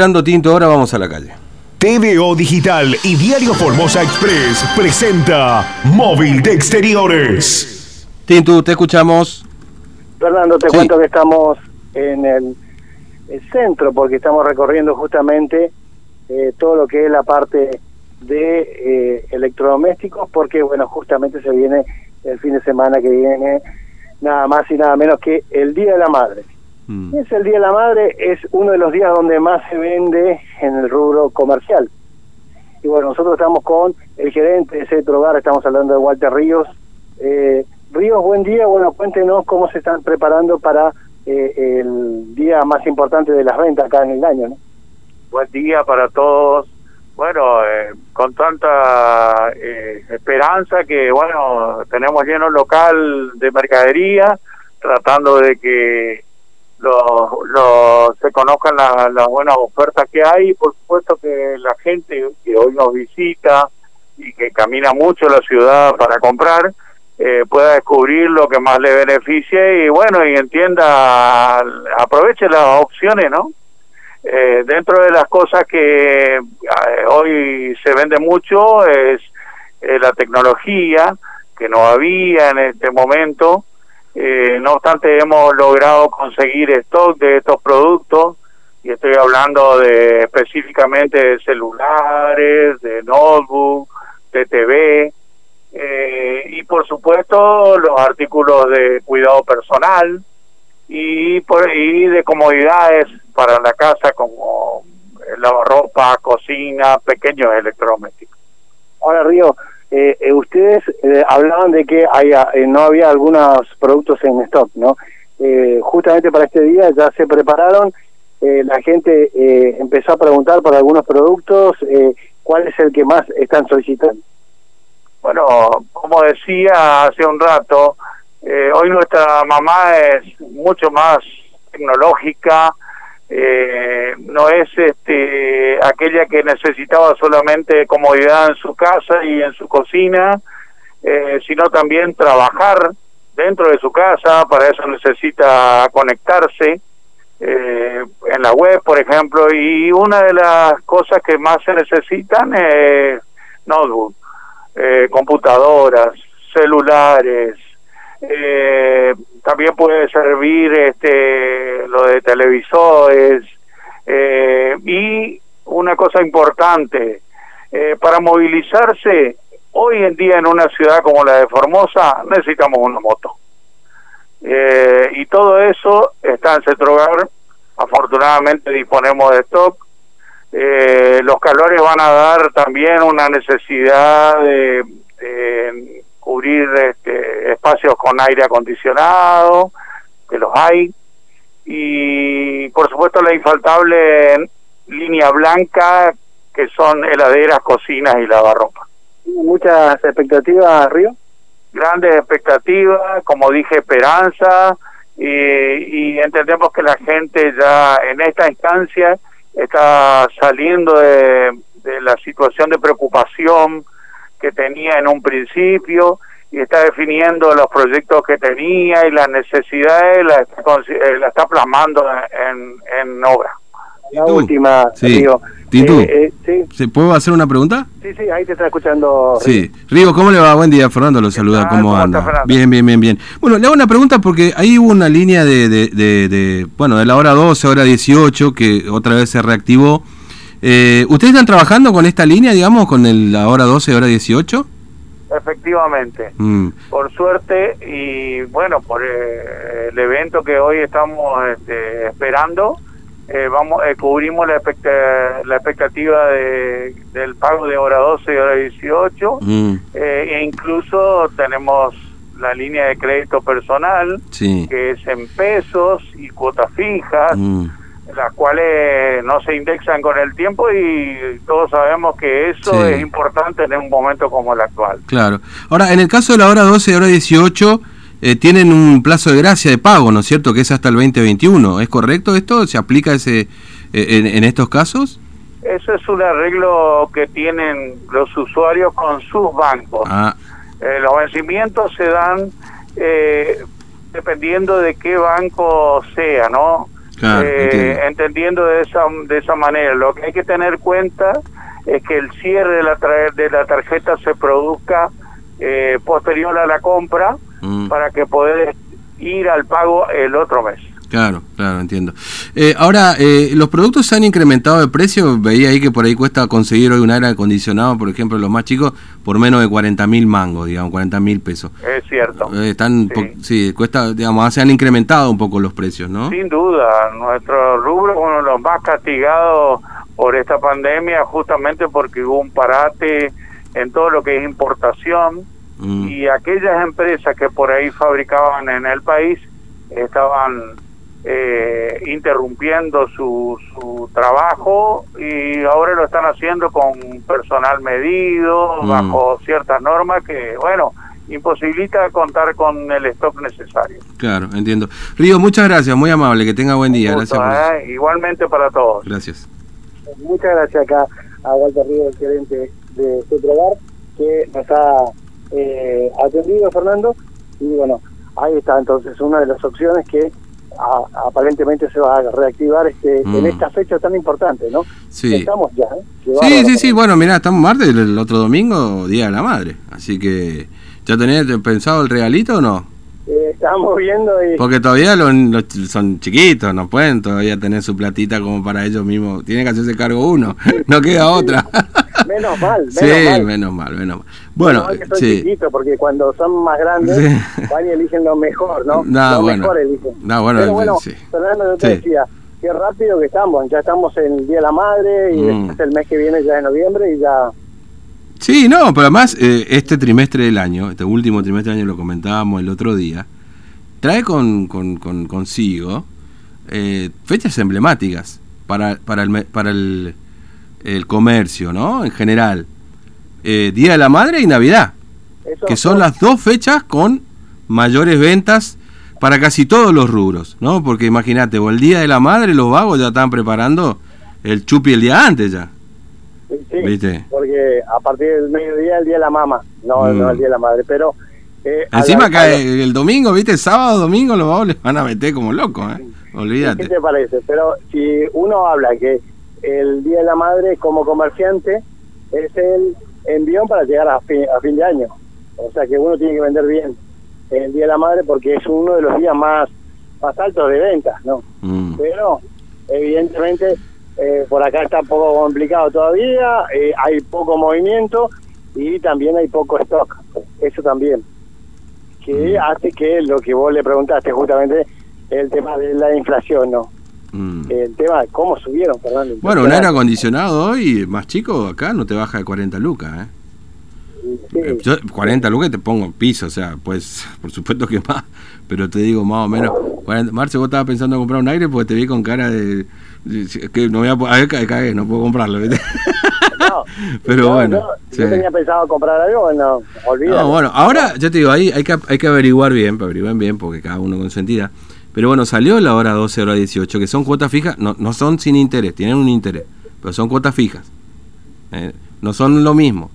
Tinto, ahora vamos a la calle. TVO Digital y Diario Formosa Express presenta Móvil de Exteriores. Tinto, te escuchamos. Fernando, te Sí. cuento que estamos en el, el centro porque estamos recorriendo justamente eh, todo lo que es la parte de eh, electrodomésticos porque, bueno, justamente se viene el fin de semana que viene nada más y nada menos que el Día de la Madre. Mm. Es el Día de la Madre, es uno de los días donde más se vende en el rubro comercial. Y bueno, nosotros estamos con el gerente de Centro Hogar, estamos hablando de Walter Ríos. Eh, Ríos, buen día. Bueno, cuéntenos cómo se están preparando para eh, el día más importante de las ventas acá en el año, ¿no? buen día para todos. Bueno, eh, con tanta eh, esperanza que, bueno, tenemos lleno local de mercadería, tratando de que los, los- se conozcan la- las buenas ofertas que hay. Por supuesto que la gente que hoy nos visita y que camina mucho la ciudad para comprar, eh, pueda descubrir lo que más le beneficie y, bueno, y entienda, aproveche las opciones, ¿no? Eh, dentro de las cosas que eh, hoy se vende mucho es eh, la tecnología, que no había en este momento. Eh, no obstante, hemos logrado conseguir stock de estos productos, y estoy hablando de específicamente de celulares, de notebook, de TV, eh, y por supuesto los artículos de cuidado personal, y, por, y de comodidades para la casa como lavarropa, cocina, pequeños electrodomésticos. Ahora, Río, eh, eh, ustedes eh, hablaban de que haya, eh, no había algunos productos en stock, ¿no? Eh, justamente para este día ya se prepararon, la gente empezó a preguntar por algunos productos, ¿cuál es el que más están solicitando? Bueno, como decía hace un rato, hoy nuestra mamá es mucho más tecnológica, eh, no es este aquella que necesitaba solamente comodidad en su casa y en su cocina, eh, sino también trabajar dentro de su casa, para eso necesita conectarse eh, en la web, por ejemplo, y una de las cosas que más se necesitan es notebook, eh, computadoras, celulares, eh, también puede servir este lo de televisores eh, y una cosa importante eh, para movilizarse hoy en día en una ciudad como la de Formosa necesitamos una moto. Eh, y todo eso está en Centro Hogar. Afortunadamente disponemos de stock. Eh, los calores van a dar también una necesidad de, de cubrir este, espacios con aire acondicionado, que los hay, y por supuesto la infaltable línea blanca, que son heladeras, cocinas y lavarropa. ¿Muchas expectativas, Río? Grandes expectativas, como dije, esperanza, y, y entendemos que la gente ya en esta instancia está saliendo de, de la situación de preocupación que tenía en un principio y está definiendo los proyectos que tenía y las necesidades la eh, la está plasmando en, en obra. La Tintú. última, Sí. Río. Tintú. Eh, eh, sí, ¿Se puedo hacer una pregunta? sí, sí, ahí te está escuchando. Sí. Río, ¿cómo le va? Buen día, Fernando lo saluda. tal? ¿Cómo ¿Cómo anda? está? Bien, bien, bien, bien. Bueno, le hago una pregunta porque ahí hubo una línea de, de, de, de- bueno, de la hora 12, hora 18, que otra vez se reactivó. Eh, ¿Ustedes están trabajando con esta línea, digamos, con el, la hora 12, hora 18? Efectivamente. Mm. por suerte y bueno por eh, el evento que hoy estamos este, esperando eh, vamos eh, cubrimos la, expecta- la expectativa de, del pago de hora 12 y hora 18 Mm. eh, e incluso tenemos la línea de crédito personal Sí. que es en pesos y cuotas fijas Mm. Las cuales no se indexan con el tiempo y todos sabemos que eso Sí. es importante en un momento como el actual Claro. Ahora, en el caso de la hora 12 y hora 18, eh, tienen un plazo de gracia de pago, ¿no es cierto? Que es hasta el 2021. ¿Es correcto esto? ¿Se aplica ese eh, en, en estos casos? Eso es un arreglo que tienen los usuarios con sus bancos. Ah, Eh, los vencimientos se dan eh, dependiendo de qué banco sea, ¿no? Claro, eh, entendiendo de esa, de esa manera. Lo que hay que tener cuenta es que el cierre de la, tra- de la tarjeta se produzca eh, posterior a la compra Mm. para que poder ir al pago el otro mes. Claro, claro, entiendo. Eh, ahora, eh, ¿los productos se han incrementado de precio? Veía ahí que por ahí cuesta conseguir hoy un aire acondicionado, por ejemplo, los más chicos, por menos de 40 mil mangos, digamos, 40 mil pesos. Es cierto. Eh, están, Sí. sí, cuesta, digamos, se han incrementado un poco los precios, ¿no? Sin duda, nuestro rubro es uno de los más castigados por esta pandemia justamente porque hubo un parate en todo lo que es importación Mm, y aquellas empresas que por ahí fabricaban en el país estaban eh, interrumpiendo su, su trabajo y ahora lo están haciendo con personal medido, Mm. bajo ciertas normas que, bueno, imposibilita contar con el stock necesario. Claro, entiendo. Río, muchas gracias, muy amable, que tenga buen día. Gusto, Gracias. por- ¿eh? Igualmente para todos. Gracias. Muchas gracias acá a Walter Río, el gerente de Cetrogar, que nos ha eh, atendido, Fernando. Y bueno, ahí está entonces una de las opciones que a- aparentemente se va a reactivar este Mm. en esta fecha tan importante, ¿no? Sí. Estamos ya, ¿eh? Sí, sí, sí, bueno, mirá, estamos martes, el, el otro domingo, Día de la Madre. Así que, ¿ya tenés pensado el regalito o no? Eh, estamos viendo y Porque todavía los, los son chiquitos, no pueden todavía tener su platita como para ellos mismos. Tiene que hacerse cargo uno, no queda otra. menos mal, menos sí, mal. menos mal, menos mal. Bueno, No, que son sí. porque cuando son más grandes Sí. van y eligen lo mejor, ¿no? No, lo bueno. mejor eligen. No, bueno, Pero bueno, sí. Fernando, yo te decía, qué rápido que estamos, ya estamos en el Día de la Madre y Mm. después el mes que viene ya es noviembre y ya... Sí, no, pero además eh, este trimestre del año, este último trimestre del año lo comentábamos el otro día, trae con, con- con- consigo eh, fechas emblemáticas para, para, el, para el, el comercio, ¿no? En general. Eh, Día de la Madre y Navidad, Eso que son las dos fechas con mayores ventas para casi todos los rubros, ¿no? Porque imagínate, o el Día de la Madre los vagos ya están preparando el chupi el día antes ya. Sí, ¿Viste? porque a partir del mediodía el Día de la Mama, no, Mm. no el Día de la Madre, pero... eh, Encima la- cae el domingo, ¿viste? Sábado, domingo los vagos les van a meter como locos, ¿eh? ¿Qué Olvídate. te parece? Pero si uno habla que el Día de la Madre como comerciante es el envión para llegar a fin, a fin de año. O sea que uno tiene que vender bien el Día de la Madre porque es uno de los días más, más altos de ventas, ¿no? Mm. Pero evidentemente eh, por acá está un poco complicado todavía, eh, hay poco movimiento y también hay poco stock. Eso también. Que Mm. hace que lo que vos le preguntaste justamente el tema de la inflación, ¿no? Mm. el tema de cómo subieron, Fernando. Bueno, un aire acondicionado hoy más chico acá no te baja de 40 lucas, ¿eh? Sí, Eh, Yo 40 lucas te pongo piso, o sea, pues por supuesto que más, pero te digo más o menos. 40 Marce, vos estabas pensando en comprar un aire porque te vi con cara de. de- que no voy a, a ver, ca- cagué, no puedo comprarlo, ¿viste? no, Pero yo- bueno, Yo, tenía pensado comprar algo, bueno, olvídalo. No, bueno, ahora yo te digo, ahí hay que, hay que averiguar bien, averiguar bien, porque cada uno con su entidad. Pero bueno, salió la hora 12, hora 18, que son cuotas fijas, no, no son sin interés, tienen un interés, pero son cuotas fijas. Eh, no son lo mismo.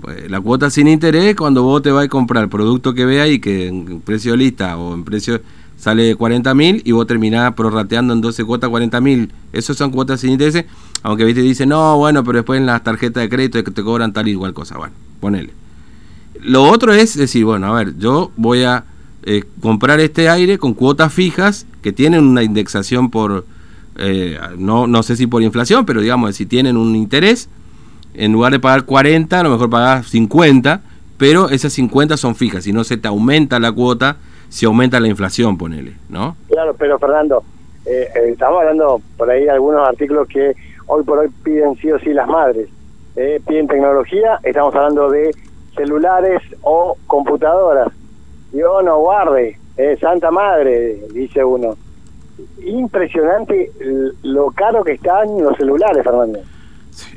Pues, la cuota sin interés cuando vos te vas a comprar producto que veas y que en precio lista o en precio sale 40 mil y vos terminás prorrateando en 12 cuotas 40 mil. Esas son cuotas sin interés, aunque viste dice, no, bueno, pero después en las tarjetas de crédito te cobran tal y igual cosa. Bueno, ponele. Lo otro es decir, bueno, a ver, yo voy a eh, comprar este aire con cuotas fijas que tienen una indexación por, eh, no, no sé si por inflación, pero digamos, si tienen un interés, en lugar de pagar 40, a lo mejor pagás 50, pero esas 50 son fijas, si no se te aumenta la cuota, si aumenta la inflación, ponele, ¿no? Claro, pero Fernando, eh, eh, estamos hablando por ahí de algunos artículos que hoy por hoy piden sí o sí las madres. Eh, piden tecnología, estamos hablando de celulares o computadoras. Dios no guarde, eh, Santa Madre, dice uno. Impresionante lo caro que están los celulares, Fernando.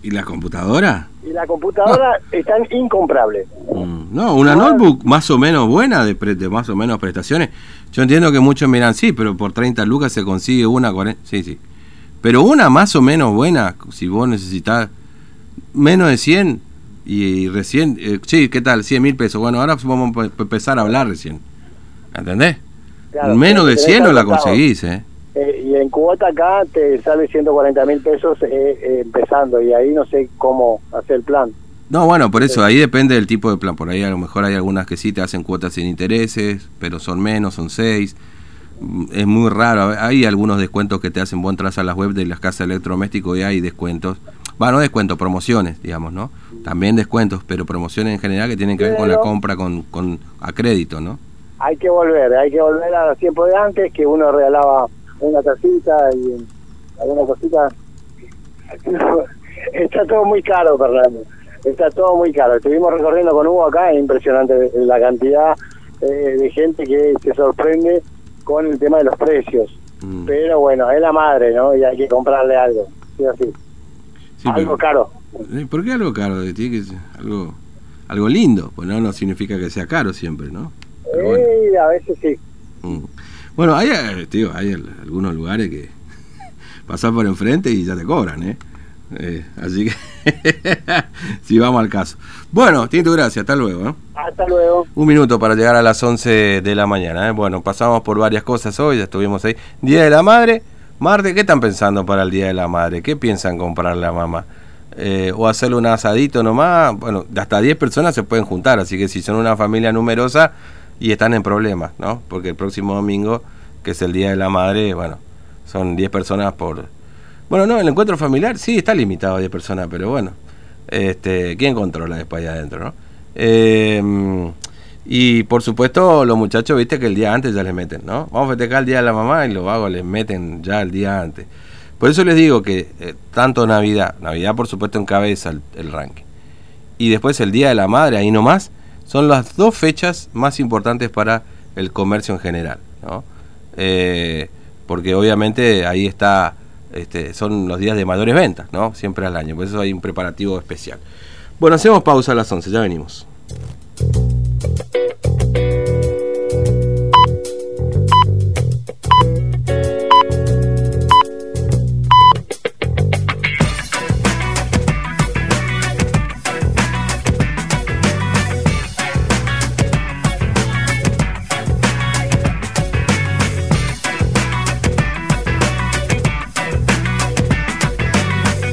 ¿Y la computadora? Y la computadora están incomprables. Mm, No, una notebook más o menos buena, de, pre- de más o menos prestaciones. Yo entiendo que muchos miran, sí, pero por 30 lucas se consigue una, 40, sí, sí. Pero una más o menos buena, si vos necesitas menos de 100 y, recién, eh, sí, ¿qué tal? 100 mil pesos. Bueno, ahora vamos a pe- empezar a hablar recién. ¿Entendés? Claro, menos de tenés 100 no la conseguís, ¿eh? Eh, y en cuota acá te sale 140 mil pesos eh, eh, empezando y ahí no sé cómo hacer el plan. No, bueno, por eso, ahí depende del tipo de plan. Por ahí a lo mejor hay algunas que sí te hacen cuotas sin intereses, pero son menos, son seis. Mm, Es muy raro. Hay algunos descuentos que te hacen, vos entras a las web de las casas electrodomésticos y hay descuentos. Bueno, no descuentos, promociones, digamos, ¿no? También descuentos, pero promociones en general que tienen que ver con la compra con, con a crédito, ¿no? Hay que volver, hay que volver a los tiempos de antes, que uno regalaba una tacita y alguna cosita. Está todo muy caro, Fernando. Está todo muy caro. Estuvimos recorriendo con Hugo acá, es impresionante la cantidad eh, de gente que se sorprende con el tema de los precios. Mm. Pero bueno, es la madre, ¿no? Y hay que comprarle algo. Sí, así. Sí, algo pero- caro. Eh, ¿Por qué algo caro? Tiene que ser algo, algo lindo, pues no, no significa que sea caro siempre, ¿no? Pero bueno. Eh, a veces sí. Mm. Bueno, hay, eh, digo, hay al- algunos lugares que pasás por enfrente y ya te cobran, ¿eh? Eh, así que, si vamos al caso. Bueno, Tinto, gracias, hasta luego. ¿eh? Hasta luego. Un minuto para llegar a las 11 de la mañana. ¿eh? Bueno, pasamos por varias cosas hoy, ya estuvimos ahí. Día de la Madre, Marte, ¿qué están pensando para el Día de la Madre? ¿Qué piensan comprarle a mamá? Eh, o hacerle un asadito nomás. Bueno, hasta 10 personas se pueden juntar, así que si son una familia numerosa y están en problemas, ¿no? Porque el próximo domingo, que es el Día de la Madre, bueno, son 10 personas por... Bueno, no, el encuentro familiar sí está limitado a 10 personas, pero bueno, este, ¿quién controla después allá adentro, no? Eh, y por supuesto, los muchachos, viste que el día antes ya les meten, ¿no? Vamos a festejar el día de la mamá y los vagos les meten ya el día antes. Por eso les digo que eh, tanto Navidad, Navidad por supuesto encabeza el, el ranking, y después el Día de la Madre, ahí nomás, son las dos fechas más importantes para el comercio en general, ¿no? Eh, porque obviamente ahí está, este, son los días de mayores ventas, ¿no? Siempre al año, por eso hay un preparativo especial. Bueno, hacemos pausa a las 11, ya venimos. thank you